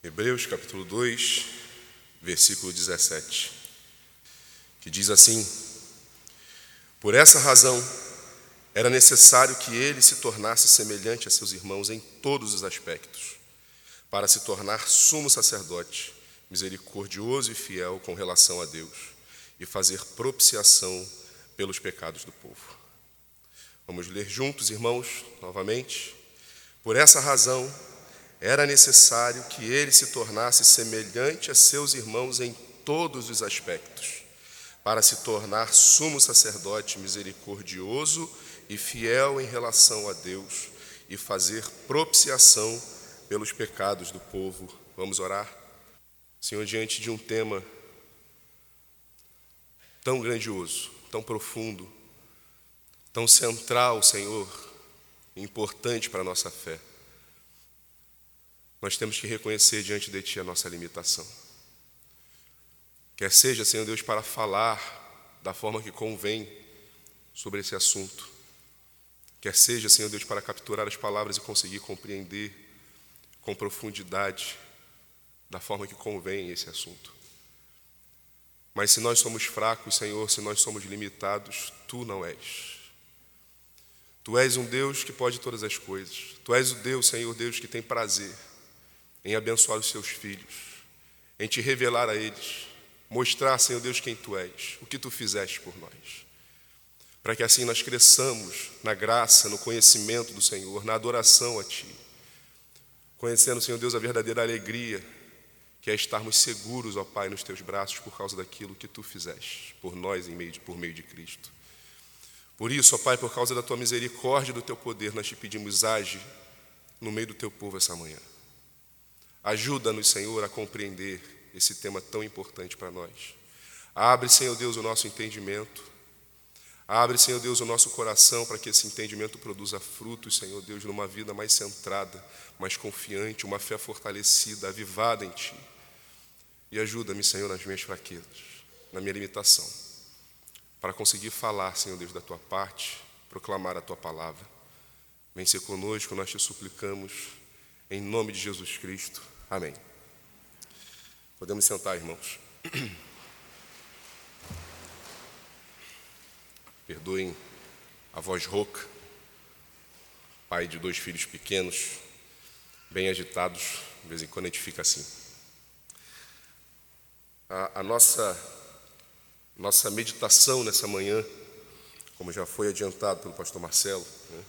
Hebreus capítulo 2, versículo 17, que diz assim: Por essa razão era necessário que ele se tornasse semelhante a seus irmãos em todos os aspectos, para se tornar sumo sacerdote, misericordioso e fiel com relação a Deus, e fazer propiciação pelos pecados do povo. Vamos ler juntos, irmãos, novamente. Por essa razão, era necessário que ele se tornasse semelhante a seus irmãos em todos os aspectos, para se tornar sumo sacerdote misericordioso e fiel em relação a Deus e fazer propiciação pelos pecados do povo. Vamos orar? Senhor, diante de um tema tão grandioso, tão profundo, tão central, Senhor, importante para a nossa fé, nós temos que reconhecer diante de Ti a nossa limitação. Quer seja, Senhor Deus, para falar da forma que convém sobre esse assunto, quer seja, Senhor Deus, para capturar as palavras e conseguir compreender com profundidade da forma que convém esse assunto. Mas se nós somos fracos, Senhor, se nós somos limitados, Tu não és. Tu és um Deus que pode todas as coisas. Tu és o Deus, Senhor Deus, que tem prazer em abençoar os seus filhos, em te revelar a eles, mostrar, Senhor Deus, quem tu és, o que tu fizeste por nós. Para que assim nós cresçamos na graça, no conhecimento do Senhor, na adoração a Ti. Conhecendo, Senhor Deus, a verdadeira alegria, que é estarmos seguros, ó Pai, nos Teus braços por causa daquilo que Tu fizeste por nós em meio de, por meio de Cristo. Por isso, ó Pai, por causa da Tua misericórdia e do Teu poder, nós te pedimos, age no meio do Teu povo essa manhã. Ajuda-nos, Senhor, a compreender esse tema tão importante para nós. Abre, Senhor Deus, o nosso entendimento. Abre, Senhor Deus, o nosso coração para que esse entendimento produza frutos, Senhor Deus, numa vida mais centrada, mais confiante, uma fé fortalecida, avivada em Ti. E ajuda-me, Senhor, nas minhas fraquezas, na minha limitação, para conseguir falar, Senhor Deus, da Tua parte, proclamar a Tua palavra. Vem ser conosco, nós te suplicamos, em nome de Jesus Cristo. Amém. Podemos sentar, irmãos. Perdoem a voz rouca, pai de dois filhos pequenos, bem agitados, de vez em quando a gente fica assim. A, a nossa, nossa meditação nessa manhã, como já foi adiantado pelo pastor Marcelo, né,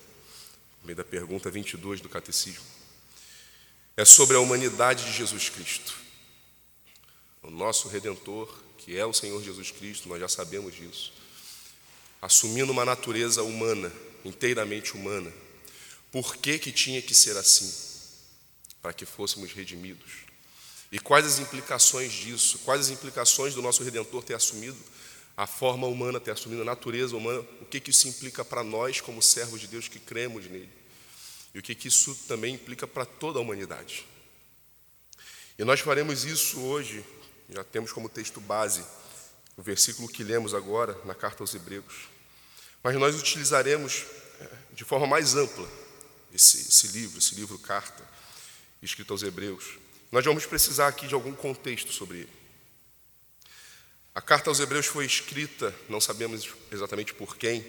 no meio da pergunta 22 do Catecismo, é sobre a humanidade de Jesus Cristo. O nosso redentor, que é o Senhor Jesus Cristo, nós já sabemos disso, assumindo uma natureza humana, inteiramente humana. Por que, que tinha que ser assim? Para que fôssemos redimidos. E quais as implicações disso? Quais as implicações do nosso redentor ter assumido a forma humana, ter assumido a natureza humana? O que, que isso implica para nós, como servos de Deus que cremos nele? E o que, que isso também implica para toda a humanidade. E nós faremos isso hoje, já temos como texto base o versículo que lemos agora na carta aos Hebreus, mas nós utilizaremos é, de forma mais ampla esse, esse livro, esse livro carta, escrito aos Hebreus. Nós vamos precisar aqui de algum contexto sobre ele. A carta aos Hebreus foi escrita, não sabemos exatamente por quem,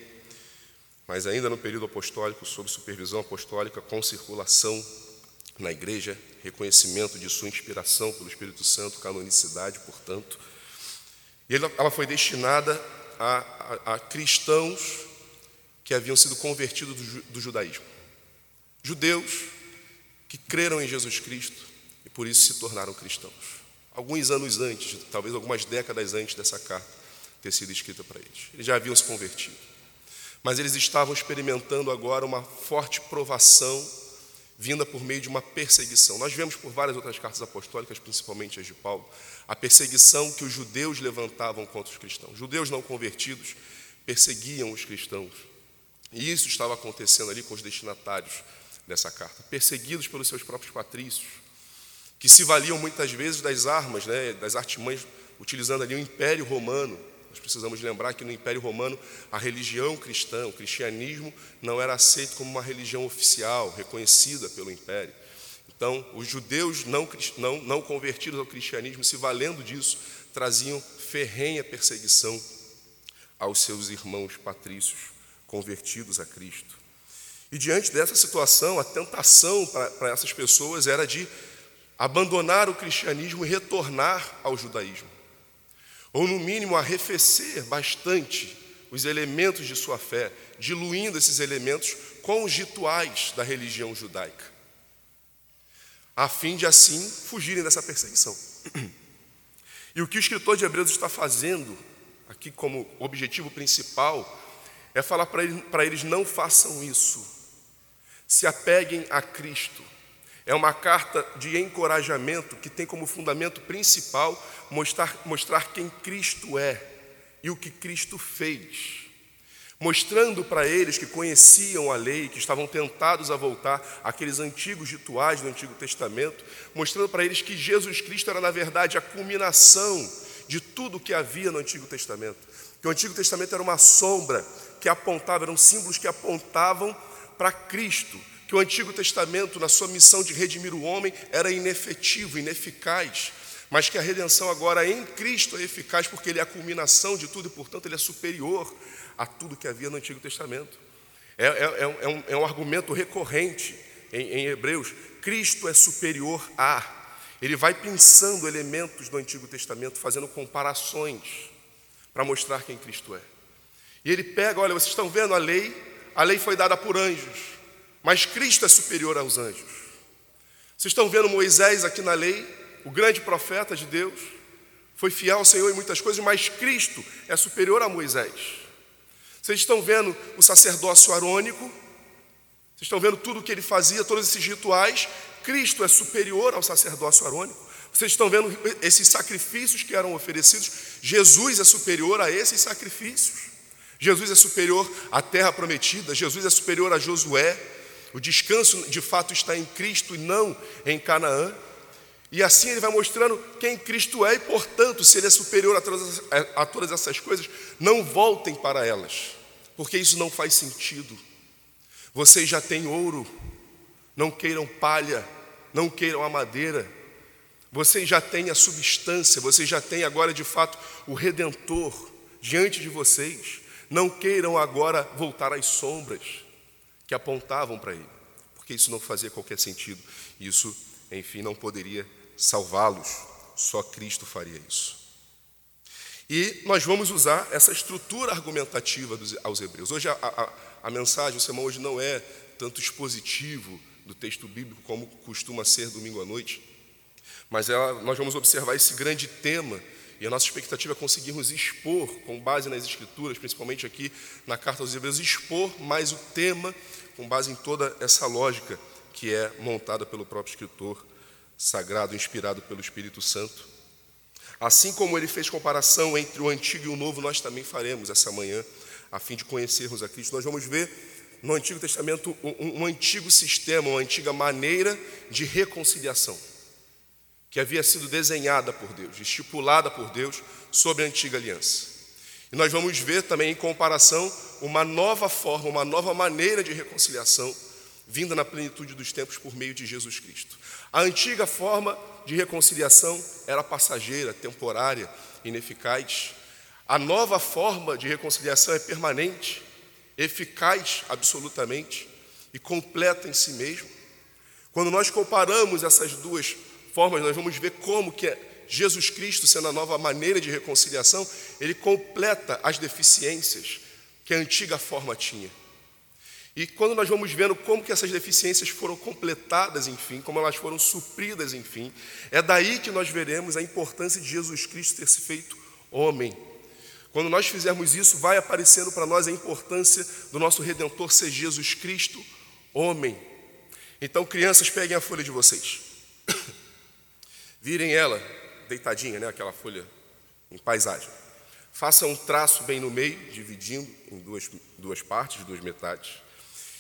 mas ainda no período apostólico, sob supervisão apostólica, com circulação na igreja, reconhecimento de sua inspiração pelo Espírito Santo, canonicidade, portanto. E ela foi destinada a, a, a cristãos que haviam sido convertidos do, do judaísmo. Judeus que creram em Jesus Cristo e por isso se tornaram cristãos. Alguns anos antes, talvez algumas décadas antes dessa carta ter sido escrita para eles. Eles já haviam se convertido mas eles estavam experimentando agora uma forte provação vinda por meio de uma perseguição. Nós vemos por várias outras cartas apostólicas, principalmente as de Paulo, a perseguição que os judeus levantavam contra os cristãos. Judeus não convertidos perseguiam os cristãos. E isso estava acontecendo ali com os destinatários dessa carta, perseguidos pelos seus próprios patrícios, que se valiam muitas vezes das armas, né, das artimanhas, utilizando ali o Império Romano nós precisamos lembrar que no Império Romano a religião cristã, o cristianismo, não era aceito como uma religião oficial, reconhecida pelo Império. Então, os judeus não, não, não convertidos ao cristianismo, se valendo disso, traziam ferrenha perseguição aos seus irmãos patrícios convertidos a Cristo. E diante dessa situação, a tentação para essas pessoas era de abandonar o cristianismo e retornar ao judaísmo. Ou, no mínimo, arrefecer bastante os elementos de sua fé, diluindo esses elementos com os rituais da religião judaica, a fim de assim fugirem dessa perseguição. E o que o escritor de Hebreus está fazendo, aqui como objetivo principal, é falar para eles, eles não façam isso, se apeguem a Cristo. É uma carta de encorajamento que tem como fundamento principal mostrar, mostrar quem Cristo é e o que Cristo fez mostrando para eles que conheciam a lei, que estavam tentados a voltar àqueles antigos rituais do Antigo Testamento, mostrando para eles que Jesus Cristo era, na verdade, a culminação de tudo que havia no Antigo Testamento. Que o Antigo Testamento era uma sombra que apontava, eram símbolos que apontavam para Cristo. Que o Antigo Testamento, na sua missão de redimir o homem, era inefetivo, ineficaz mas que a redenção agora em Cristo é eficaz porque ele é a culminação de tudo e, portanto, ele é superior a tudo que havia no Antigo Testamento. É, é, é, um, é um, argumento recorrente em, em Hebreus. Cristo é superior a. Ele vai pensando elementos do Antigo Testamento, fazendo comparações para mostrar quem Cristo é. E ele pega, olha, vocês estão vendo a lei, a lei foi dada por anjos, mas Cristo é superior aos anjos. Vocês estão vendo Moisés aqui na lei, o grande profeta de Deus, foi fiel ao Senhor em muitas coisas, mas Cristo é superior a Moisés. Vocês estão vendo o sacerdócio arônico, vocês estão vendo tudo o que ele fazia, todos esses rituais. Cristo é superior ao sacerdócio arônico. Vocês estão vendo esses sacrifícios que eram oferecidos. Jesus é superior a esses sacrifícios. Jesus é superior à terra prometida. Jesus é superior a Josué. O descanso de fato está em Cristo e não em Canaã. E assim ele vai mostrando quem Cristo é, e portanto, se ele é superior a todas, a todas essas coisas, não voltem para elas, porque isso não faz sentido. Vocês já têm ouro, não queiram palha, não queiram a madeira, vocês já têm a substância, vocês já têm agora de fato o Redentor diante de vocês, não queiram agora voltar às sombras que apontavam para ele, porque isso não fazia qualquer sentido, isso, enfim, não poderia salvá-los. Só Cristo faria isso. E nós vamos usar essa estrutura argumentativa dos, aos Hebreus. Hoje a, a, a mensagem, o sermão hoje não é tanto expositivo do texto bíblico como costuma ser domingo à noite, mas ela, nós vamos observar esse grande tema e a nossa expectativa é conseguirmos expor, com base nas Escrituras, principalmente aqui na Carta aos Hebreus, expor mais o tema com base em toda essa lógica que é montada pelo próprio escritor sagrado inspirado pelo Espírito Santo. Assim como ele fez comparação entre o antigo e o novo, nós também faremos essa manhã, a fim de conhecermos a Cristo. Nós vamos ver no Antigo Testamento um, um antigo sistema, uma antiga maneira de reconciliação, que havia sido desenhada por Deus, estipulada por Deus sobre a antiga aliança. E nós vamos ver também, em comparação, uma nova forma, uma nova maneira de reconciliação vinda na plenitude dos tempos por meio de Jesus Cristo. A antiga forma de reconciliação era passageira, temporária, ineficaz. A nova forma de reconciliação é permanente, eficaz absolutamente e completa em si mesmo. Quando nós comparamos essas duas formas, nós vamos ver como que é Jesus Cristo, sendo a nova maneira de reconciliação, ele completa as deficiências que a antiga forma tinha. E quando nós vamos vendo como que essas deficiências foram completadas, enfim, como elas foram supridas, enfim, é daí que nós veremos a importância de Jesus Cristo ter se feito homem. Quando nós fizermos isso, vai aparecendo para nós a importância do nosso Redentor ser Jesus Cristo, homem. Então, crianças, peguem a folha de vocês. Virem ela deitadinha, né, aquela folha em paisagem. Façam um traço bem no meio, dividindo em duas, duas partes, duas metades.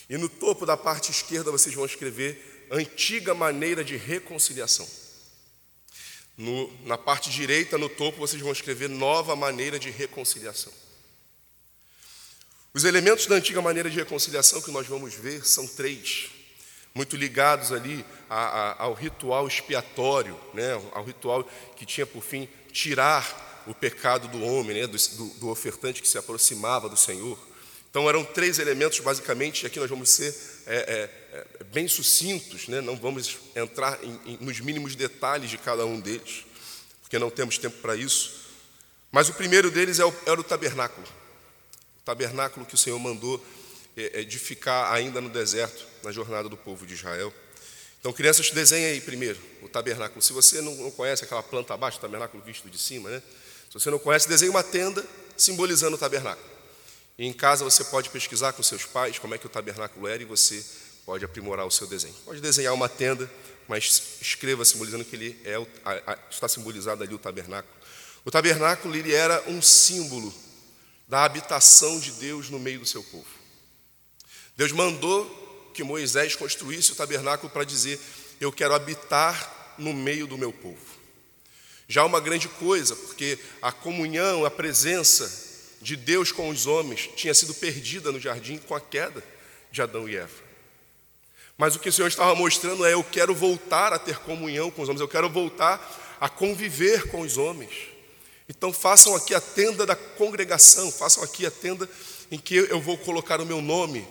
E no topo da parte esquerda vocês vão escrever antiga maneira de reconciliação. No, na parte direita, no topo, vocês vão escrever nova maneira de reconciliação. Os elementos da antiga maneira de reconciliação que nós vamos ver são três, muito ligados ali ao ritual expiatório, né? ao ritual que tinha por fim tirar o pecado do homem, né? do, do, ofertante que se aproximava do Senhor. Então eram três elementos basicamente, e aqui nós vamos ser é, é, é, bem sucintos, né? não vamos entrar em, em, nos mínimos detalhes de cada um deles, porque não temos tempo para isso. Mas o primeiro deles é o, era o tabernáculo, o tabernáculo que o Senhor mandou é, edificar ainda no deserto, na jornada do povo de Israel. Então, crianças, desenhem aí primeiro o tabernáculo. Se você não conhece aquela planta abaixo, o tabernáculo visto de cima, né? Se você não conhece, desenhe uma tenda simbolizando o tabernáculo. E em casa você pode pesquisar com seus pais como é que o tabernáculo era e você pode aprimorar o seu desenho. Pode desenhar uma tenda, mas escreva simbolizando que ele é, está simbolizado ali o tabernáculo. O tabernáculo ele era um símbolo da habitação de Deus no meio do seu povo. Deus mandou que Moisés construísse o tabernáculo para dizer: Eu quero habitar no meio do meu povo. Já uma grande coisa, porque a comunhão, a presença de Deus com os homens tinha sido perdida no jardim com a queda de Adão e Eva. Mas o que o Senhor estava mostrando é: eu quero voltar a ter comunhão com os homens, eu quero voltar a conviver com os homens. Então façam aqui a tenda da congregação, façam aqui a tenda em que eu vou colocar o meu nome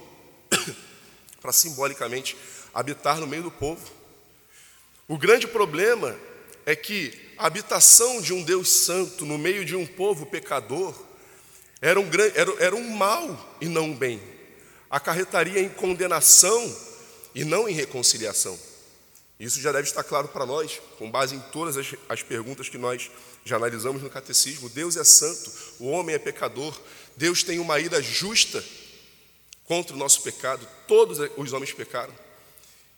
para simbolicamente habitar no meio do povo. O grande problema é que a habitação de um Deus santo no meio de um povo pecador era um, era, era um mal e não um bem. Acarretaria em condenação e não em reconciliação. Isso já deve estar claro para nós, com base em todas as, as perguntas que nós já analisamos no catecismo. Deus é santo, o homem é pecador, Deus tem uma ira justa contra o nosso pecado, todos os homens pecaram.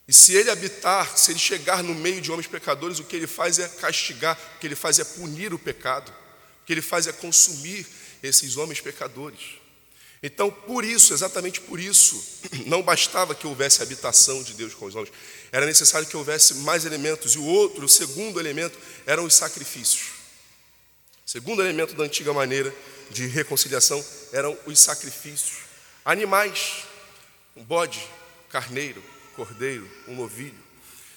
E se ele habitar, se ele chegar no meio de homens pecadores, o que ele faz é castigar, o que ele faz é punir o pecado, o que ele faz é consumir esses homens pecadores. Então, por isso, exatamente por isso, não bastava que houvesse habitação de Deus com os homens, era necessário que houvesse mais elementos, e o outro, o segundo elemento, eram os sacrifícios. O segundo elemento da antiga maneira de reconciliação eram os sacrifícios. Animais, um bode, carneiro, cordeiro, um novilho.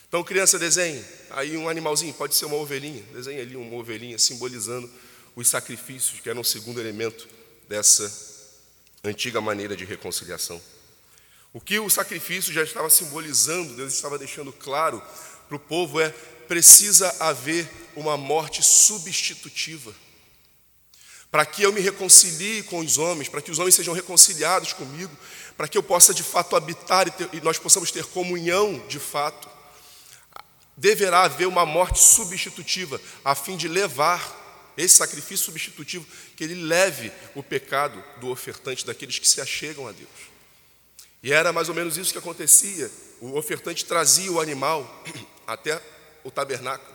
Então, criança, desenhe aí um animalzinho, pode ser uma ovelhinha, desenhe ali uma ovelhinha, simbolizando os sacrifícios, que eram o segundo elemento dessa antiga maneira de reconciliação. O que o sacrifício já estava simbolizando, Deus estava deixando claro para o povo é: precisa haver uma morte substitutiva para que eu me reconcilie com os homens, para que os homens sejam reconciliados comigo, para que eu possa de fato habitar e, ter, e, nós possamos ter comunhão de fato, deverá haver uma morte substitutiva, a fim de levar esse sacrifício substitutivo, que ele leve o pecado do ofertante, daqueles que se achegam a Deus. E era mais ou menos isso que acontecia. O ofertante trazia o animal até o tabernáculo.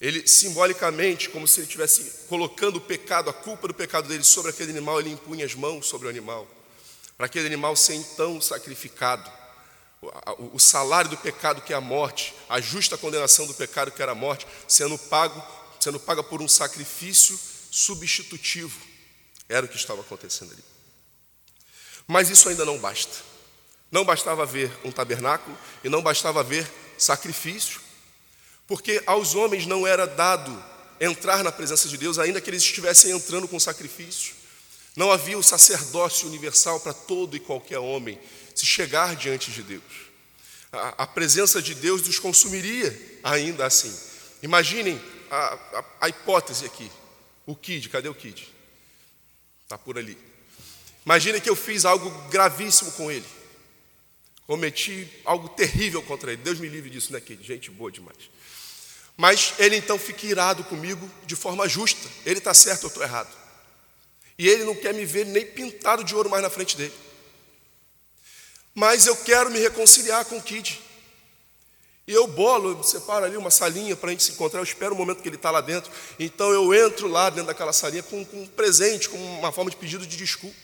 Ele simbolicamente, como se ele estivesse colocando o pecado, a culpa do pecado dele sobre aquele animal, ele impunha as mãos sobre o animal, para aquele animal ser então sacrificado. O salário do pecado que é a morte, a justa condenação do pecado que era a morte, sendo pago, sendo paga por um sacrifício substitutivo. Era o que estava acontecendo ali. Mas isso ainda não basta. Não bastava ver um tabernáculo e não bastava ver sacrifício porque aos homens não era dado entrar na presença de Deus, ainda que eles estivessem entrando com sacrifício. Não havia o sacerdócio universal para todo e qualquer homem se chegar diante de Deus. A, a presença de Deus os consumiria ainda assim. Imaginem a, a, a hipótese aqui. O Kid, cadê o Kid? Está por ali. Imaginem que eu fiz algo gravíssimo com ele. Cometi algo terrível contra ele. Deus me livre disso, né, Kid? Gente boa demais. Mas ele então fica irado comigo de forma justa. Ele está certo, eu estou errado. E ele não quer me ver nem pintado de ouro mais na frente dele. Mas eu quero me reconciliar com o Kid. E eu bolo, eu separo ali uma salinha para a gente se encontrar. Eu espero o momento que ele está lá dentro. Então eu entro lá dentro daquela salinha com, com um presente, com uma forma de pedido de desculpa.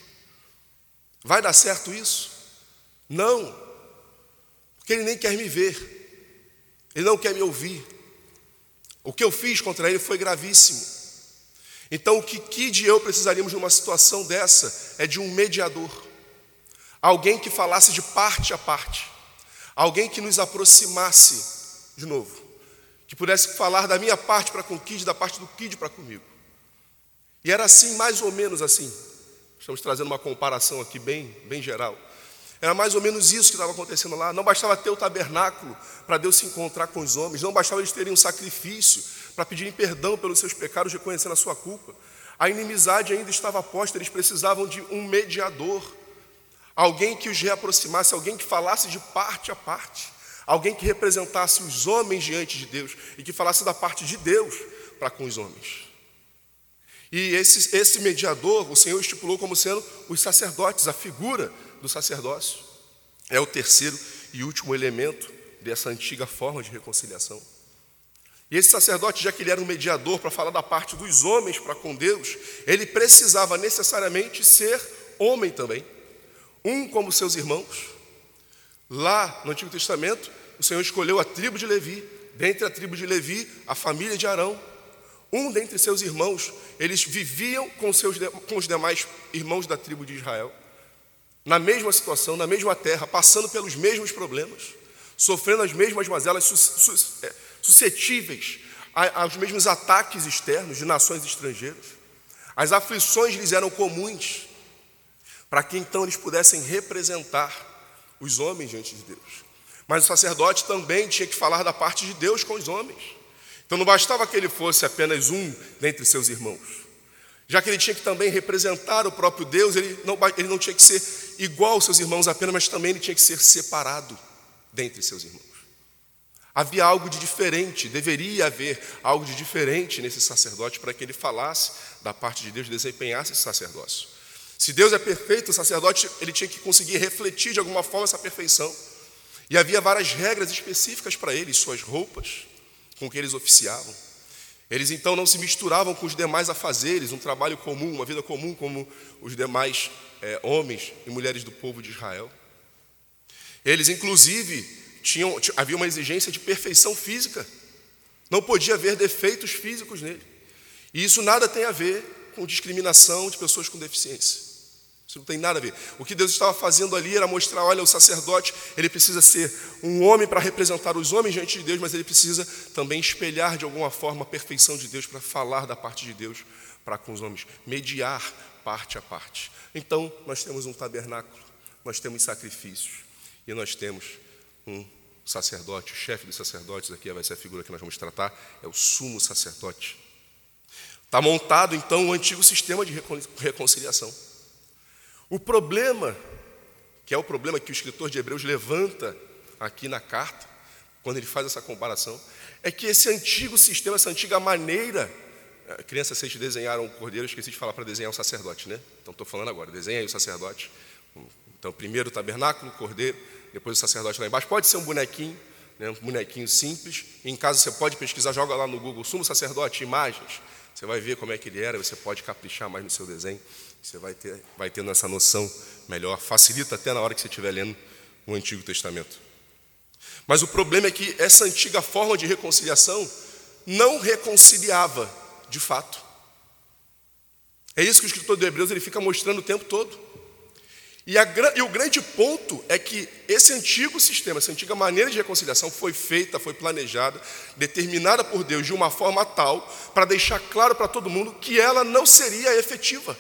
Vai dar certo isso? Não. Porque ele nem quer me ver. Ele não quer me ouvir. O que eu fiz contra ele foi gravíssimo. Então, o que Kid e eu precisaríamos numa situação dessa é de um mediador. Alguém que falasse de parte a parte. Alguém que nos aproximasse de novo, que pudesse falar da minha parte para com o Kid, da parte do Kid para comigo. E era assim, mais ou menos assim. Estamos trazendo uma comparação aqui bem, bem geral. Era mais ou menos isso que estava acontecendo lá. Não bastava ter o tabernáculo para Deus se encontrar com os homens, não bastava eles terem um sacrifício para pedirem perdão pelos seus pecados, reconhecendo a sua culpa. A inimizade ainda estava posta, eles precisavam de um mediador, alguém que os reaproximasse, alguém que falasse de parte a parte, alguém que representasse os homens diante de Deus e que falasse da parte de Deus para com os homens. E esse, esse mediador, o Senhor estipulou como sendo os sacerdotes, a figura do sacerdócio. É o terceiro e último elemento dessa antiga forma de reconciliação. E esse sacerdote, já que ele era um mediador para falar da parte dos homens para com Deus, ele precisava necessariamente ser homem também, um como seus irmãos. Lá no Antigo Testamento, o Senhor escolheu a tribo de Levi, dentre a tribo de Levi, a família de Arão. Um dentre seus irmãos, eles viviam com, seus, com os demais irmãos da tribo de Israel, na mesma situação, na mesma terra, passando pelos mesmos problemas, sofrendo as mesmas mazelas, é, suscetíveis aos mesmos ataques externos de nações estrangeiras. As aflições lhes eram comuns, para que então eles pudessem representar os homens diante de Deus. Mas o sacerdote também tinha que falar da parte de Deus com os homens. Então não bastava que ele fosse apenas um dentre seus irmãos. Já que ele tinha que também representar o próprio Deus, ele não, ele não tinha que ser igual aos seus irmãos apenas, mas também ele tinha que ser separado dentre seus irmãos. Havia algo de diferente, deveria haver algo de diferente nesse sacerdote para que ele falasse da parte de Deus, desempenhasse esse sacerdócio. Se Deus é perfeito, o sacerdote ele tinha que conseguir refletir de alguma forma essa perfeição. E havia várias regras específicas para ele, suas roupas, com que eles oficiavam. Eles então não se misturavam com os demais afazeres, um trabalho comum, uma vida comum como os demais é, homens e mulheres do povo de Israel. Eles, inclusive, tinham, havia uma exigência de perfeição física. Não podia haver defeitos físicos nele. E isso nada tem a ver com discriminação de pessoas com deficiência. Isso não tem nada a ver. O que Deus estava fazendo ali era mostrar, olha, o sacerdote, ele precisa ser um homem para representar os homens diante de Deus, mas ele precisa também espelhar de alguma forma a perfeição de Deus para falar da parte de Deus para com os homens, mediar parte a parte. Então, nós temos um tabernáculo, nós temos sacrifícios e nós temos um sacerdote, o chefe dos sacerdotes, aqui vai ser a figura que nós vamos tratar, é o sumo sacerdote. Está montado então o antigo sistema de reconciliação. O problema, que é o problema que o escritor de Hebreus levanta aqui na carta, quando ele faz essa comparação, é que esse antigo sistema, essa antiga maneira. Eh, crianças, vocês desenharam o cordeiro, eu esqueci de falar para desenhar o sacerdote, né? Então estou falando agora, desenha aí o sacerdote. Então, primeiro o tabernáculo, o cordeiro, depois o sacerdote lá embaixo. Pode ser um bonequinho, né, um bonequinho simples. Em casa você pode pesquisar, joga lá no Google, sumo sacerdote, imagens. Você vai ver como é que ele era, você pode caprichar mais no seu desenho. Você vai, ter, vai tendo essa noção melhor. Facilita até na hora que você estiver lendo o Antigo Testamento. Mas o problema é que essa antiga forma de reconciliação não reconciliava de fato. É isso que o escritor de Hebreus ele fica mostrando o tempo todo. E, a, e, o grande ponto é que esse antigo sistema, essa antiga maneira de reconciliação foi feita, foi planejada, determinada por Deus de uma forma tal para deixar claro para todo mundo que ela não seria efetiva.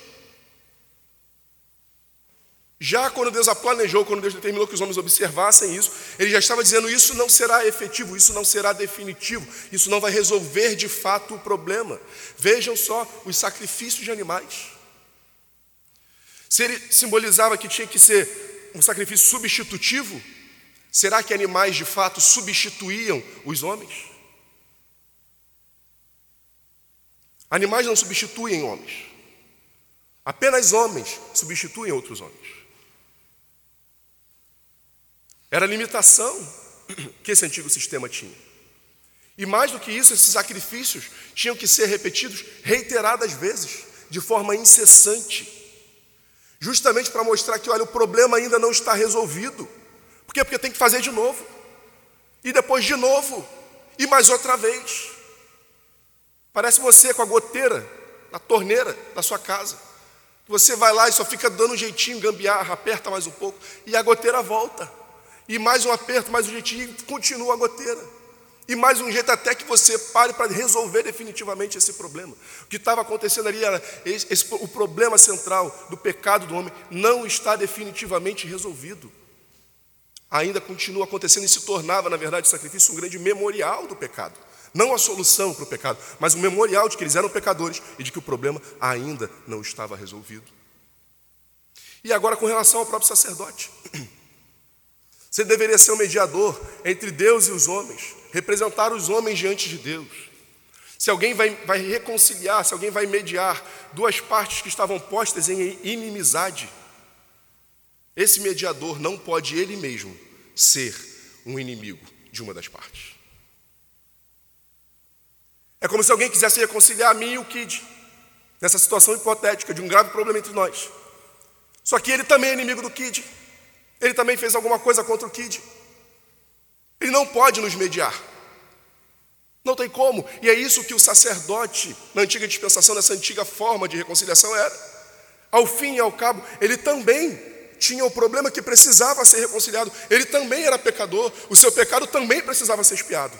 Já quando Deus a planejou, quando Deus determinou que os homens observassem isso, ele já estava dizendo: isso não será efetivo, isso não será definitivo, isso não vai resolver de fato o problema. Vejam só os sacrifícios de animais. Se ele simbolizava que tinha que ser um sacrifício substitutivo, será que animais de fato substituíam os homens? Animais não substituem homens. Apenas homens substituem outros homens. Era a limitação que esse antigo sistema tinha. E mais do que isso, esses sacrifícios tinham que ser repetidos reiteradas vezes, de forma incessante. Justamente para mostrar que, olha, o problema ainda não está resolvido. Por quê? Porque tem que fazer de novo. E depois de novo. E mais outra vez. Parece você com a goteira na torneira da sua casa. Você vai lá e só fica dando um jeitinho, gambiarra, aperta mais um pouco, e a goteira volta. E mais um aperto, mais um jeitinho, e continua a goteira. E mais um jeito até que você pare para resolver definitivamente esse problema. O que estava acontecendo ali era esse, esse, o problema central do pecado do homem não está definitivamente resolvido. Ainda continua acontecendo e se tornava, na verdade, o sacrifício um grande memorial do pecado. Não a solução para o pecado, mas um memorial de que eles eram pecadores e de que o problema ainda não estava resolvido. E agora, com relação ao próprio sacerdote. Você deveria ser o mediador entre Deus e os homens, representar os homens diante de Deus. Se alguém vai, vai reconciliar, se alguém vai mediar duas partes que estavam postas em inimizade, esse mediador não pode ele mesmo ser um inimigo de uma das partes. É como se alguém quisesse reconciliar a mim e o Kid, nessa situação hipotética de um grave problema entre nós. Só que ele também é inimigo do Kid. Ele também fez alguma coisa contra o Kid. Ele não pode nos mediar. Não tem como. E é isso que o sacerdote, na antiga dispensação, nessa antiga forma de reconciliação, era. Ao fim e ao cabo, ele também tinha o problema que precisava ser reconciliado. Ele também era pecador. O seu pecado também precisava ser expiado.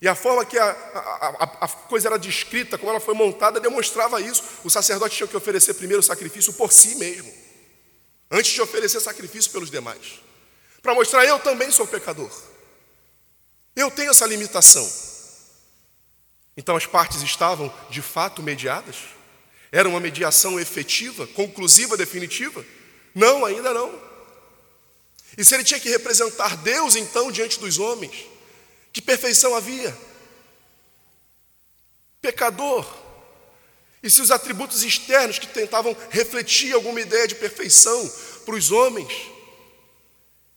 E a forma que a, a, a, coisa era descrita, como ela foi montada, demonstrava isso. O sacerdote tinha que oferecer primeiro o sacrifício por si mesmo antes de oferecer sacrifício pelos demais, para mostrar eu também sou pecador. Eu tenho essa limitação. Então as partes estavam de fato mediadas? Era uma mediação efetiva, conclusiva, definitiva? Não, ainda não. E se ele tinha que representar Deus então diante dos homens, que perfeição havia? Pecador, e se os atributos externos que tentavam refletir alguma ideia de perfeição para os homens,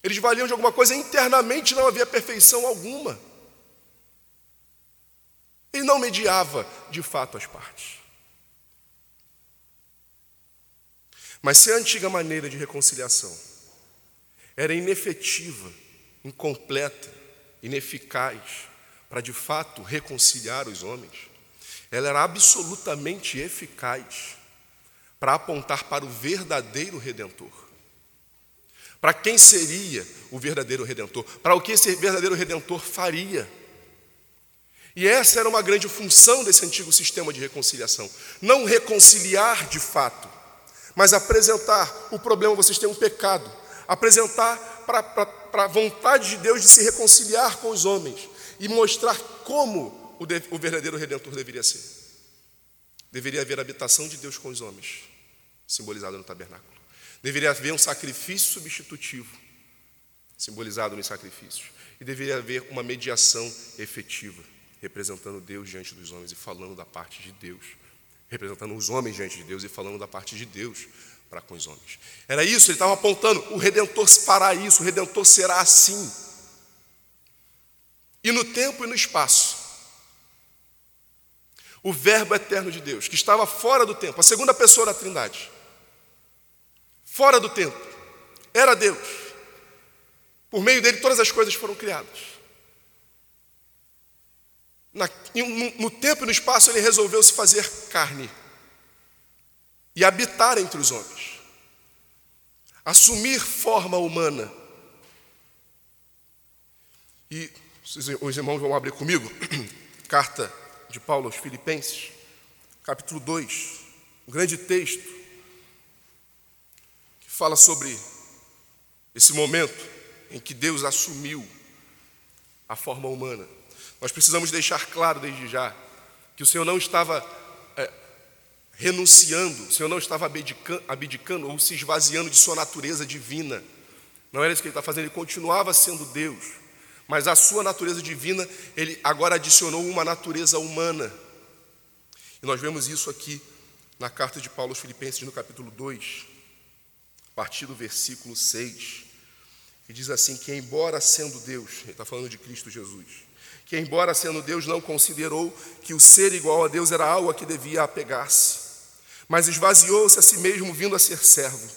eles valiam de alguma coisa, internamente não havia perfeição alguma. Ele não mediava de fato as partes. Mas se a antiga maneira de reconciliação era inefetiva, incompleta, ineficaz para de fato reconciliar os homens, ela era absolutamente eficaz para apontar para o verdadeiro redentor. Para quem seria o verdadeiro redentor? Para o que esse verdadeiro redentor faria? E essa era uma grande função desse antigo sistema de reconciliação. Não reconciliar de fato, mas apresentar o problema, vocês têm um pecado. Apresentar para a vontade de Deus de se reconciliar com os homens e mostrar como o, de, o verdadeiro redentor deveria ser. Deveria haver habitação de Deus com os homens, simbolizado no tabernáculo. Deveria haver um sacrifício substitutivo, simbolizado nos sacrifícios. E deveria haver uma mediação efetiva, representando Deus diante dos homens e falando da parte de Deus. Representando os homens diante de Deus e falando da parte de Deus para com os homens. Era isso, ele estava apontando: o redentor fará isso, o redentor será assim. E no tempo e no espaço, o Verbo eterno de Deus, que estava fora do tempo, a segunda pessoa da Trindade, fora do tempo, era Deus. Por meio dele, todas as coisas foram criadas. Na, no, no tempo e no espaço, ele resolveu se fazer carne e habitar entre os homens, assumir forma humana. E os irmãos vão abrir comigo, carta de Paulo aos Filipenses, capítulo 2, um grande texto fala sobre esse momento em que Deus assumiu a forma humana. Nós precisamos deixar claro desde já que o Senhor não estava é, renunciando, o Senhor não estava abdicando, abdicando ou se esvaziando de sua natureza divina. Não era isso que ele está fazendo, ele continuava sendo Deus mas a sua natureza divina, ele agora adicionou uma natureza humana. E nós vemos isso aqui na carta de Paulo aos Filipenses, no capítulo 2, a partir do versículo 6, que diz assim: que embora sendo Deus, ele está falando de Cristo Jesus, que embora sendo Deus, não considerou que o ser igual a Deus era algo a que devia apegar-se, mas esvaziou-se a si mesmo, vindo a ser servo,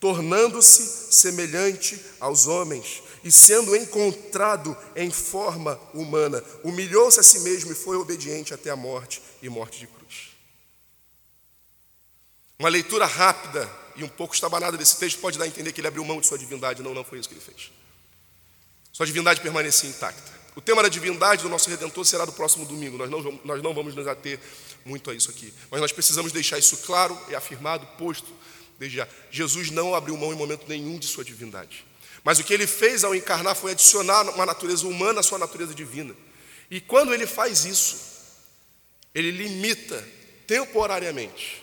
tornando-se semelhante aos homens e sendo encontrado em forma humana, humilhou-se a si mesmo e foi obediente até a morte e morte de cruz. Uma leitura rápida e um pouco estabanada desse texto pode dar a entender que ele abriu mão de sua divindade. Não, não foi isso que ele fez. Sua divindade permanecia intacta. O tema da divindade do nosso Redentor será do próximo domingo. Nós não, nós não vamos nos ater muito a isso aqui. Mas nós precisamos deixar isso claro e afirmado, posto desde já. Jesus não abriu mão em momento nenhum de sua divindade. Mas o que ele fez ao encarnar foi adicionar uma natureza humana à sua natureza divina. E quando ele faz isso, ele limita temporariamente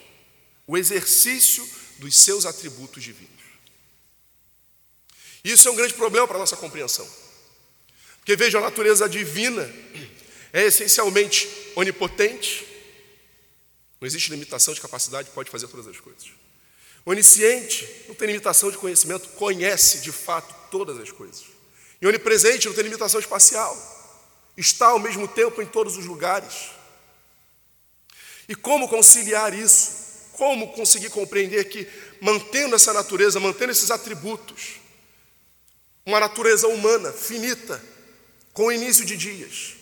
o exercício dos seus atributos divinos. Isso é um grande problema para a nossa compreensão. Porque veja, a natureza divina é essencialmente onipotente, não existe limitação de capacidade, pode fazer todas as coisas. Onisciente, não tem limitação de conhecimento, conhece de fato todas as coisas. E onipresente, não tem limitação espacial, está ao mesmo tempo em todos os lugares. E como conciliar isso? Como conseguir compreender que, mantendo essa natureza, mantendo esses atributos, uma natureza humana, finita, com início de dias,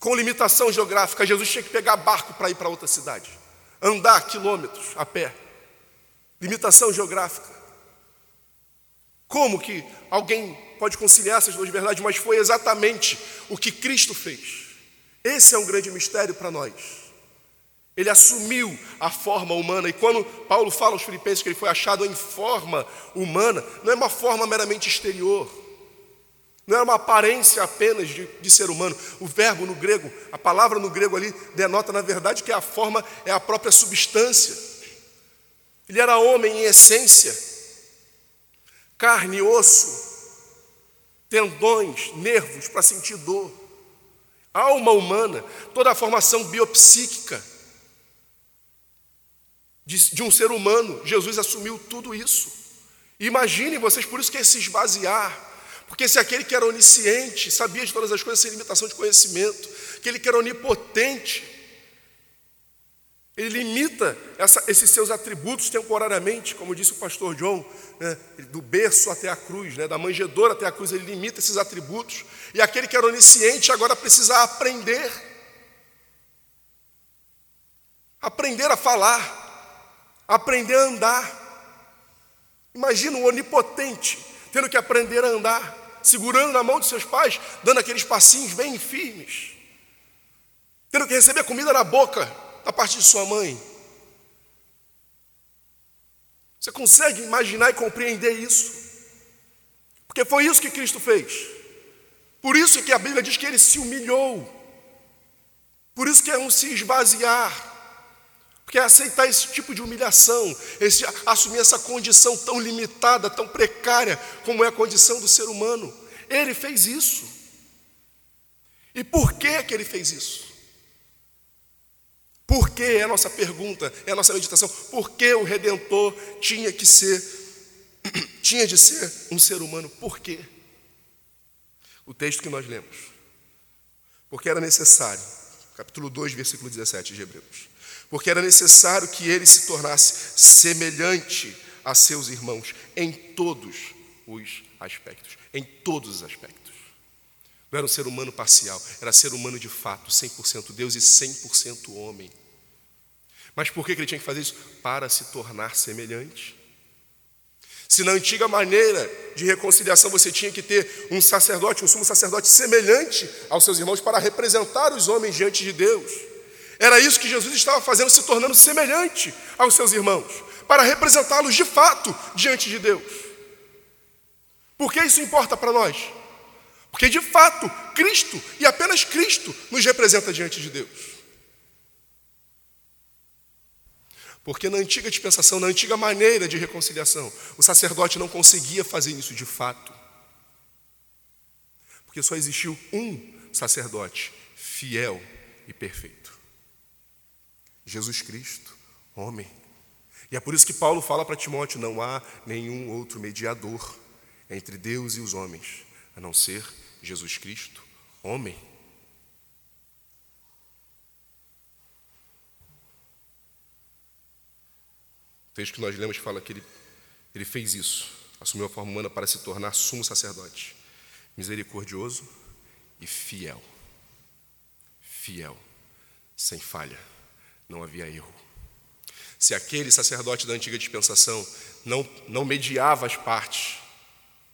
com limitação geográfica, Jesus tinha que pegar barco para ir para outra cidade, andar quilômetros a pé, limitação geográfica. Como que alguém pode conciliar essas duas verdades? Mas foi exatamente o que Cristo fez. Esse é um grande mistério para nós. Ele assumiu a forma humana, e quando Paulo fala aos Filipenses que ele foi achado em forma humana, não é uma forma meramente exterior, não é uma aparência apenas de, de, ser humano. O verbo no grego, a palavra no grego ali, denota na verdade que a forma é a própria substância. Ele era homem em essência, carne osso, tendões, nervos para sentir dor, alma humana, toda a formação biopsíquica de, de um ser humano. Jesus assumiu tudo isso. Imaginem vocês, por isso que é se esvaziar. Porque se aquele que era onisciente, sabia de todas as coisas sem limitação de conhecimento, aquele que era onipotente, ele limita essa, esses seus atributos temporariamente, como disse o pastor John, né, do berço até a cruz, né, da manjedoura até a cruz, ele limita esses atributos. E aquele que era onisciente agora precisa aprender. Aprender a falar, aprender a andar. Imagina o onipotente tendo que aprender a andar, segurando na mão de seus pais, dando aqueles passinhos bem firmes, tendo que receber comida na boca da parte de sua mãe. Você consegue imaginar e compreender isso? Porque foi isso que Cristo fez. Por isso que a Bíblia diz que ele se humilhou. Por isso que é um se esvaziar. Porque é aceitar esse tipo de humilhação, esse, assumir essa condição tão limitada, tão precária, como é a condição do ser humano. Ele fez isso. E por que, que ele fez isso? Por que é a nossa pergunta, é a nossa meditação? Por que o Redentor tinha que ser, tinha de ser um ser humano? Por quê? O texto que nós lemos. Porque era necessário, capítulo 2, versículo 17 de Hebreus porque era necessário que ele se tornasse semelhante a seus irmãos em todos os aspectos, em todos os aspectos. Não era um ser humano parcial, era ser humano de fato, 100% Deus e 100% homem. Mas por que ele tinha que fazer isso? Para se tornar semelhante. Se na antiga maneira de reconciliação você tinha que ter um sacerdote, um sumo sacerdote semelhante aos seus irmãos para representar os homens diante de Deus, era isso que Jesus estava fazendo, se tornando semelhante aos seus irmãos, para representá-los de fato diante de Deus. Por que isso importa para nós? Porque de fato, Cristo e apenas Cristo nos representa diante de Deus. Porque na antiga dispensação, na antiga maneira de reconciliação, o sacerdote não conseguia fazer isso de fato. Porque só existiu um sacerdote fiel e perfeito. Jesus Cristo, homem. E é por isso que Paulo fala para Timóteo: não há nenhum outro mediador entre Deus e os homens, a não ser Jesus Cristo, homem. O texto que nós lemos fala que ele, ele fez isso, assumiu a forma humana para se tornar sumo sacerdote, misericordioso e fiel. Fiel, sem falha não havia erro. Se aquele sacerdote da antiga dispensação não, não mediava as partes,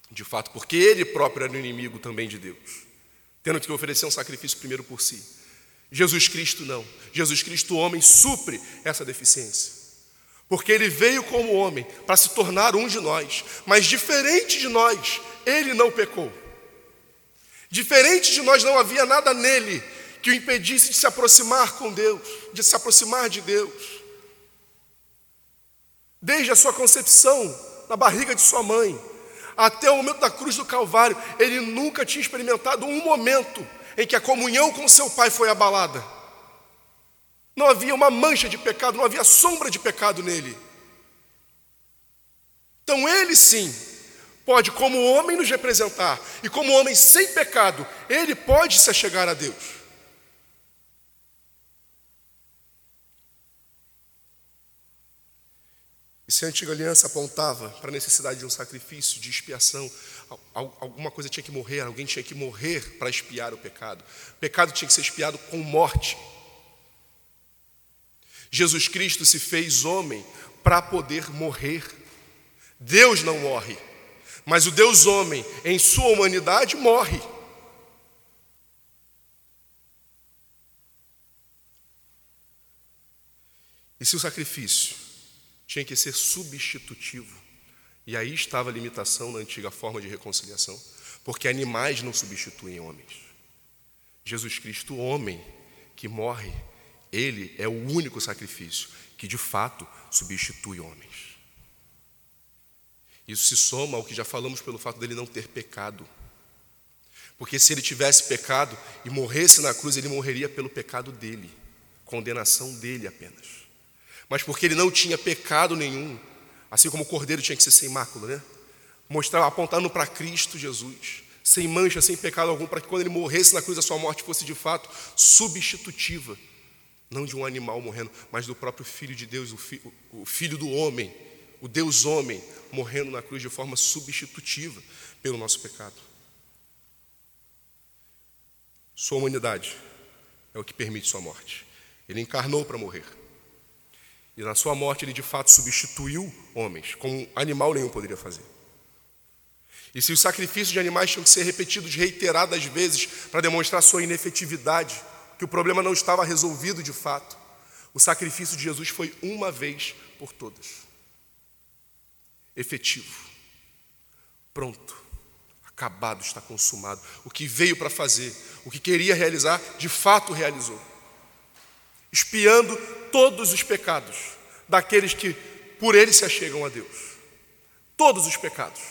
De fato, porque ele próprio era o inimigo também de Deus, tendo que oferecer um sacrifício primeiro por si. Jesus Cristo não. Jesus Cristo, homem, supre essa deficiência. Porque ele veio como homem para se tornar um de nós, mas diferente de nós, ele não pecou. Diferente de nós, não havia nada nele que o impedisse de se aproximar com Deus, de se aproximar de Deus. Desde a sua concepção na barriga de sua mãe, até o momento da cruz do Calvário, ele nunca tinha experimentado um momento em que a comunhão com seu pai foi abalada. Não havia uma mancha de pecado, não havia sombra de pecado nele. Então ele sim pode, como homem, nos representar, e como homem sem pecado, ele pode se achegar a Deus. E se a antiga aliança apontava para a necessidade de um sacrifício, de expiação, alguma coisa tinha que morrer, alguém tinha que morrer para expiar o pecado. O pecado tinha que ser expiado com morte. Jesus Cristo se fez homem para poder morrer. Deus não morre, mas o Deus homem, em sua humanidade, morre. E se o sacrifício tinha que ser substitutivo. E aí estava a limitação na antiga forma de reconciliação, porque animais não substituem homens. Jesus Cristo, homem que morre, ele é o único sacrifício que de fato substitui homens. Isso se soma ao que já falamos pelo fato dele não ter pecado. Porque se ele tivesse pecado e morresse na cruz, ele morreria pelo pecado dele, condenação dele apenas mas porque ele não tinha pecado nenhum, assim como o cordeiro tinha que ser sem mácula, né? Mostrar, apontando para Cristo Jesus, sem mancha, sem pecado algum, para que quando ele morresse na cruz a sua morte fosse de fato substitutiva, não de um animal morrendo, mas do próprio Filho de Deus, o, fi, o Filho do homem, o Deus homem, morrendo na cruz de forma substitutiva pelo nosso pecado. Sua humanidade é o que permite sua morte. Ele encarnou para morrer. E na sua morte ele de fato substituiu homens, como animal nenhum poderia fazer. E se os sacrifícios de animais tinham que ser repetidos reiteradas vezes para demonstrar sua inefetividade, que o problema não estava resolvido de fato, o sacrifício de Jesus foi uma vez por todas. Efetivo. Pronto. Acabado, está consumado. O que veio para fazer, o que queria realizar, de fato realizou espiando todos os pecados daqueles que por ele se achegam a Deus. Todos os pecados.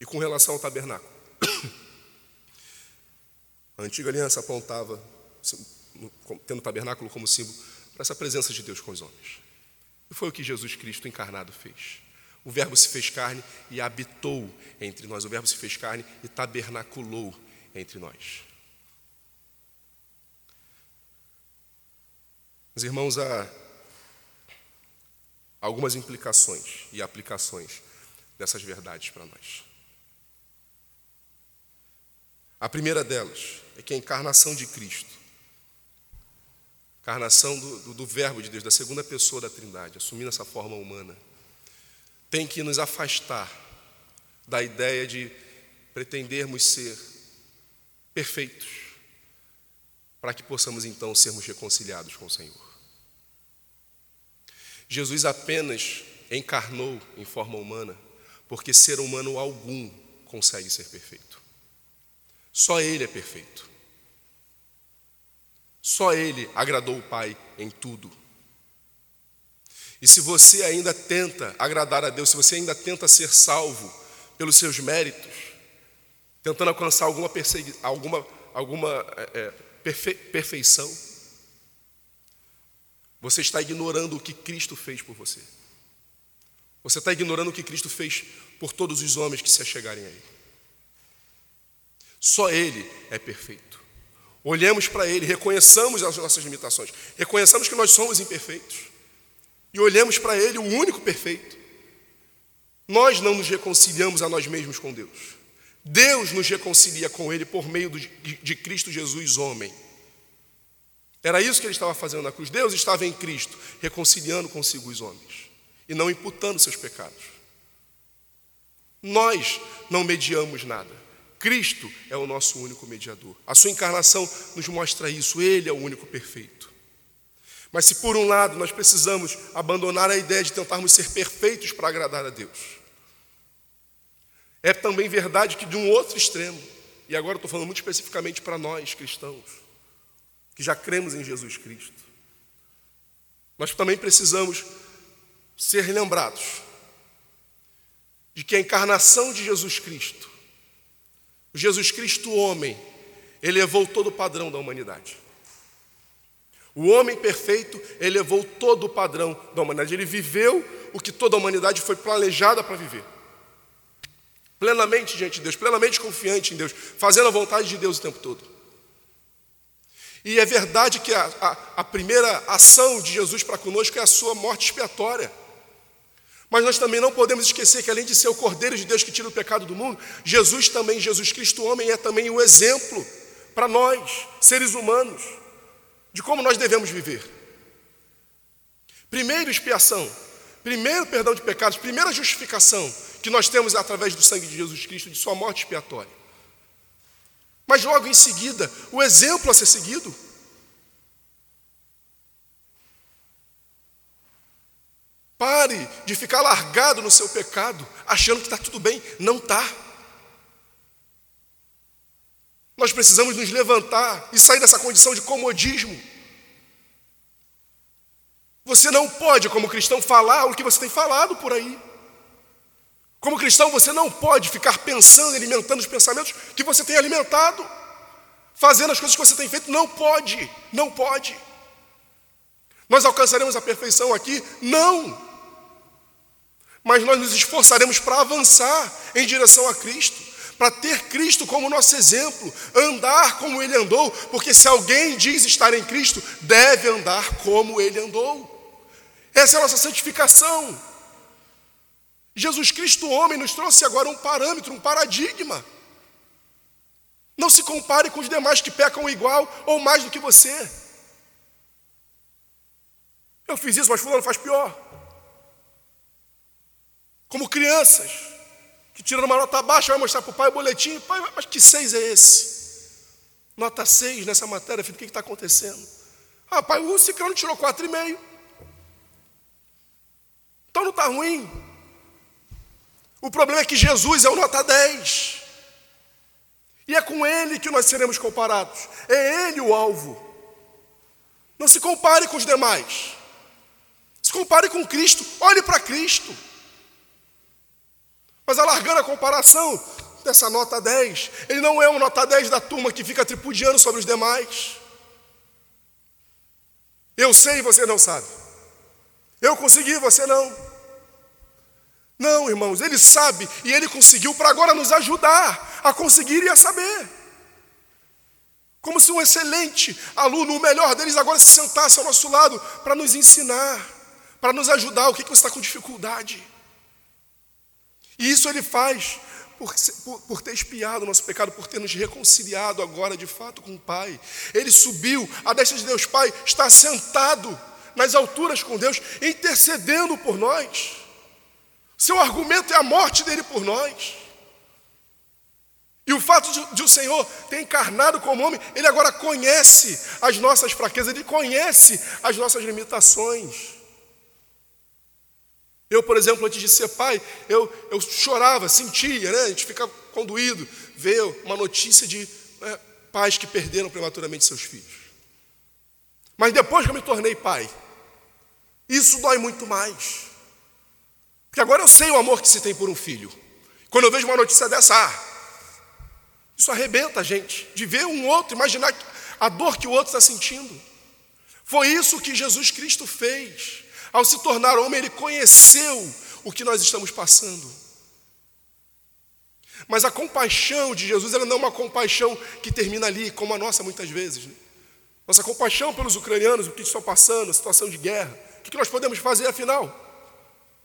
E com relação ao tabernáculo. A antiga aliança apontava, tendo o tabernáculo como símbolo, para essa presença de Deus com os homens. E foi o que Jesus Cristo encarnado fez. O Verbo se fez carne e habitou entre nós. O Verbo se fez carne e tabernaculou entre nós. Meus irmãos, há algumas implicações e aplicações dessas verdades para nós. A primeira delas é que a encarnação de Cristo, encarnação do, do, do, Verbo de Deus, da segunda pessoa da Trindade, assumindo essa forma humana, tem que nos afastar da ideia de pretendermos ser perfeitos, para que possamos então sermos reconciliados com o Senhor. Jesus apenas encarnou em forma humana, porque ser humano algum consegue ser perfeito. Só Ele é perfeito. Só Ele agradou o Pai em tudo. E se você ainda tenta agradar a Deus, se você ainda tenta ser salvo pelos seus méritos, tentando alcançar alguma, alguma, alguma é, é perfe perfeição, você está ignorando o que Cristo fez por você. Você está ignorando o que Cristo fez por todos os homens que se achegarem a Ele. Só Ele é perfeito. Olhemos para Ele, reconheçamos as nossas limitações, reconheçamos que nós somos imperfeitos e olhemos para Ele, o único perfeito. Nós não nos reconciliamos a nós mesmos com Deus. Deus nos reconcilia com Ele por meio de Cristo Jesus, homem. Era isso que ele estava fazendo na cruz. Deus estava em Cristo, reconciliando consigo os homens. e não imputando seus pecados. Nós não mediamos nada. Cristo é o nosso único mediador. A sua encarnação nos mostra isso, ele é o único perfeito. Mas se por um lado nós precisamos abandonar a ideia de tentarmos ser perfeitos para agradar a Deus, é também verdade que de um outro extremo, e agora estou falando muito especificamente para nós cristãos, que já cremos em Jesus Cristo, nós também precisamos ser lembrados de que a encarnação de Jesus Cristo, o Jesus Cristo homem, elevou todo o padrão da humanidade. O homem perfeito elevou todo o padrão da humanidade. Ele viveu o que toda a humanidade foi planejada para viver. Plenamente diante de Deus, plenamente confiante em Deus, fazendo a vontade de Deus o tempo todo. E é verdade que a, a, a primeira ação de Jesus para conosco é a sua morte expiatória. Mas nós também não podemos esquecer que, além de ser o Cordeiro de Deus que tira o pecado do mundo, Jesus também, Jesus Cristo, homem, é também o exemplo para nós, seres humanos, de como nós devemos viver. Primeiro, expiação. Primeiro, perdão de pecados. Primeira justificação que nós temos através do sangue de Jesus Cristo, de Sua morte expiatória. Mas logo em seguida, o exemplo a ser seguido. Pare de ficar largado no seu pecado, achando que está tudo bem. Não está. Nós precisamos nos levantar e sair dessa condição de comodismo. Você não pode, como cristão, falar o que você tem falado por aí. Como cristão, você não pode ficar pensando, alimentando os pensamentos que você tem alimentado, fazendo as coisas que você tem feito. Não pode, não pode. Nós alcançaremos a perfeição aqui? Não mas nós nos esforçaremos para avançar em direção a Cristo, para ter Cristo como nosso exemplo, andar como Ele andou, porque se alguém diz estar em Cristo, deve andar como Ele andou. Essa é a nossa santificação. Jesus Cristo, homem, nos trouxe agora um parâmetro, um paradigma. Não se compare com os demais que pecam igual ou mais do que você. Eu fiz isso, mas fulano faz pior como crianças, que tiram uma nota baixa, vai mostrar para o pai o boletim, pai, mas que seis é esse? Nota seis nessa matéria, filho, o que está acontecendo? Ah, pai, o Cicrano tirou quatro e meio. Então não está ruim. O problema é que Jesus é o nota 10. E é com ele que nós seremos comparados. É ele o alvo. Não se compare com os demais. Se compare com Cristo. Olhe para Cristo. Mas alargando a comparação dessa nota 10, ele não é um nota 10 da turma que fica tripudiando sobre os demais. Eu sei e você não sabe. Eu consegui, você não. Não, irmãos, ele sabe e ele conseguiu para agora nos ajudar a conseguir e a saber. Como se um excelente aluno, o melhor deles, agora se sentasse ao nosso lado para nos ensinar, para nos ajudar. O que, que você está com dificuldade? E isso ele faz por, por, por, ter expiado o nosso pecado, por ter nos reconciliado agora de fato com o Pai. Ele subiu a destra de Deus Pai, está sentado nas alturas com Deus, intercedendo por nós. Seu argumento é a morte dele por nós. E o fato de, de, o Senhor ter encarnado como homem, ele agora conhece as nossas fraquezas, ele conhece as nossas limitações. Eu, por exemplo, antes de ser pai, eu, eu chorava, sentia, né? a gente fica conduído, ver uma notícia de né, pais que perderam prematuramente seus filhos. Mas depois que eu me tornei pai, isso dói muito mais. Porque agora eu sei o amor que se tem por um filho. Quando eu vejo uma notícia dessa, ah, isso arrebenta a gente, de ver um outro, imaginar a dor que o outro está sentindo. Foi isso que Jesus Cristo fez. Ao se tornar homem, ele conheceu o que nós estamos passando. Mas a compaixão de Jesus ela não é uma compaixão que termina ali, como a nossa muitas vezes. Né? Nossa compaixão pelos ucranianos, o que estão passando, a situação de guerra. O que nós podemos fazer afinal?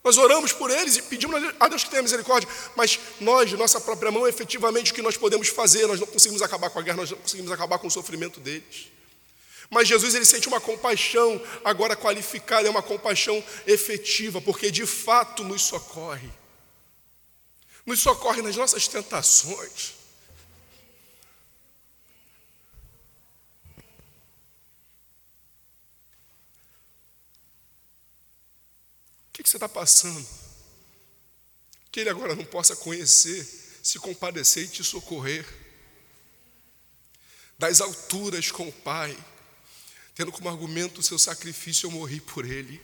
Nós oramos por eles e pedimos a Deus que tenha misericórdia, mas nós, de nossa própria mão, efetivamente o que nós podemos fazer, nós não conseguimos acabar com a guerra, nós não conseguimos acabar com o sofrimento deles. Mas Jesus ele sente uma compaixão agora qualificada, é uma compaixão efetiva, porque de fato nos socorre. Nos socorre nas nossas tentações. Que, que você está passando? Que ele agora não possa conhecer, se compadecer e te socorrer. Das alturas com o Pai tendo como argumento o seu sacrifício, eu morri por ele.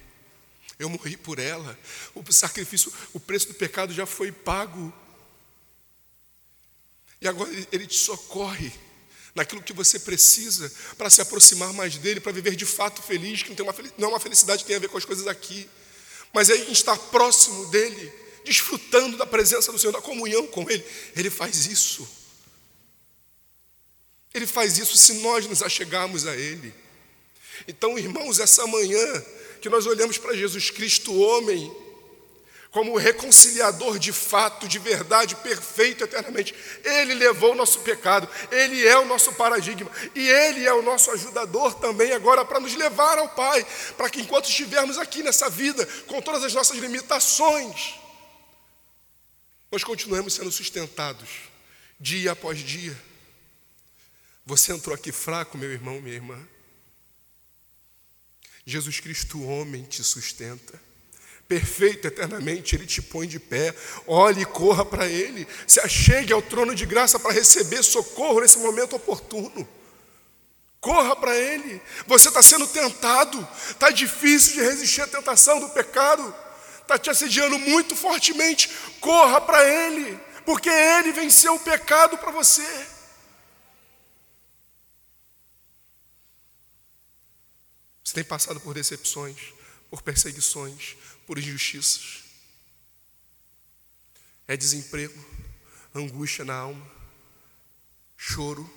Eu morri por ela. O sacrifício, o preço do pecado já foi pago. E agora ele te socorre naquilo que você precisa para se aproximar mais dele, para viver de fato feliz, que não, tem uma, não é uma felicidade que tem a ver com as coisas aqui, mas é estar próximo dele, desfrutando da presença do Senhor, da comunhão com ele. Ele faz isso. Ele faz isso se nós nos achegarmos a ele. Então, irmãos, essa manhã que nós olhamos para Jesus Cristo, homem, como o reconciliador de fato, de verdade, perfeito eternamente. Ele levou o nosso pecado, ele é o nosso paradigma e ele é o nosso ajudador também agora para nos levar ao Pai, para que enquanto estivermos aqui nessa vida, com todas as nossas limitações, nós continuemos sendo sustentados dia após dia. Você entrou aqui fraco, meu irmão, minha irmã. Jesus Cristo, homem, te sustenta. Perfeito eternamente, Ele te põe de pé. Olhe e corra para Ele. Se achegue ao trono de graça para receber socorro nesse momento oportuno. Corra para Ele. Você está sendo tentado. Está difícil de resistir à tentação do pecado. Está te assediando muito fortemente. Corra para Ele. Porque Ele venceu o pecado para você. Você tem passado por decepções, por perseguições, por injustiças. É desemprego, angústia na alma, choro.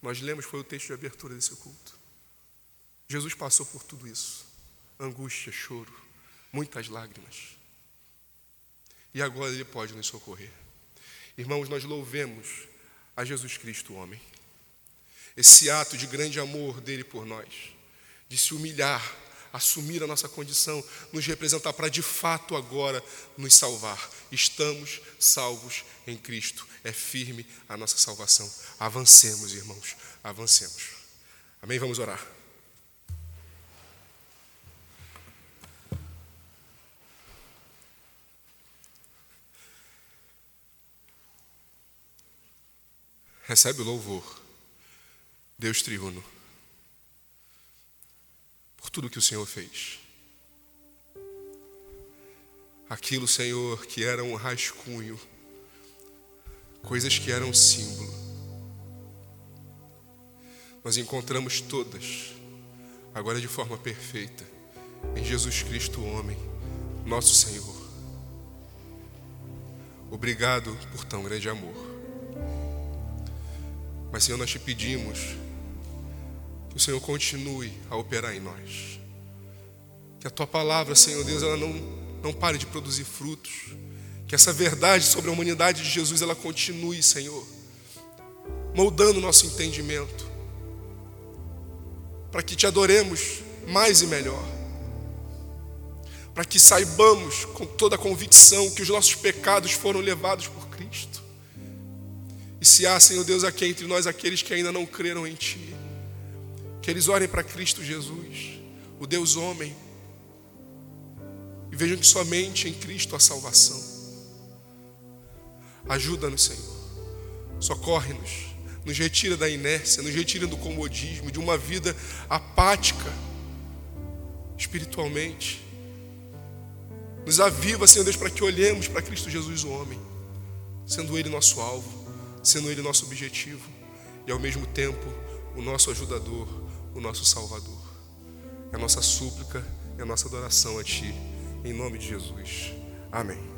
Nós lemos, foi o texto de abertura desse culto. Jesus passou por tudo isso: angústia, choro, muitas lágrimas. E agora Ele pode nos socorrer. Irmãos, nós louvemos a Jesus Cristo, homem. Esse ato de grande amor dele por nós de se humilhar, assumir a nossa condição, nos representar para de fato agora nos salvar. Estamos salvos em Cristo. É firme a nossa salvação. Avancemos, irmãos, avancemos. Amém? Vamos orar. Recebe o louvor, Deus triuno por tudo que o Senhor fez. Aquilo, Senhor, que era um rascunho, coisas que eram símbolo, nós encontramos todas, agora de forma perfeita, em Jesus Cristo, homem, nosso Senhor. Obrigado por tão grande amor. Mas, Senhor, nós te pedimos que o Senhor continue a operar em nós. Que a tua palavra, Senhor Deus, ela não, não pare de produzir frutos. Que essa verdade sobre a humanidade de Jesus, ela continue, Senhor, moldando o nosso entendimento. Para que te adoremos mais e melhor. Para que saibamos com toda a convicção que os nossos pecados foram levados por Cristo. E se há, Senhor Deus, aqui entre nós aqueles que ainda não creram em Ti, que eles olhem para Cristo Jesus, o Deus homem, e vejam que somente em Cristo há salvação. Ajuda-nos, Senhor. Socorre-nos. Nos retira da inércia, nos retira do comodismo, de uma vida apática, espiritualmente. Nos aviva, Senhor Deus, para que olhemos para Cristo Jesus, o homem, sendo Ele nosso alvo, sendo Ele nosso objetivo e, ao mesmo tempo, o nosso ajudador o nosso Salvador. É a nossa súplica, é a nossa adoração a Ti, em nome de Jesus. Amém.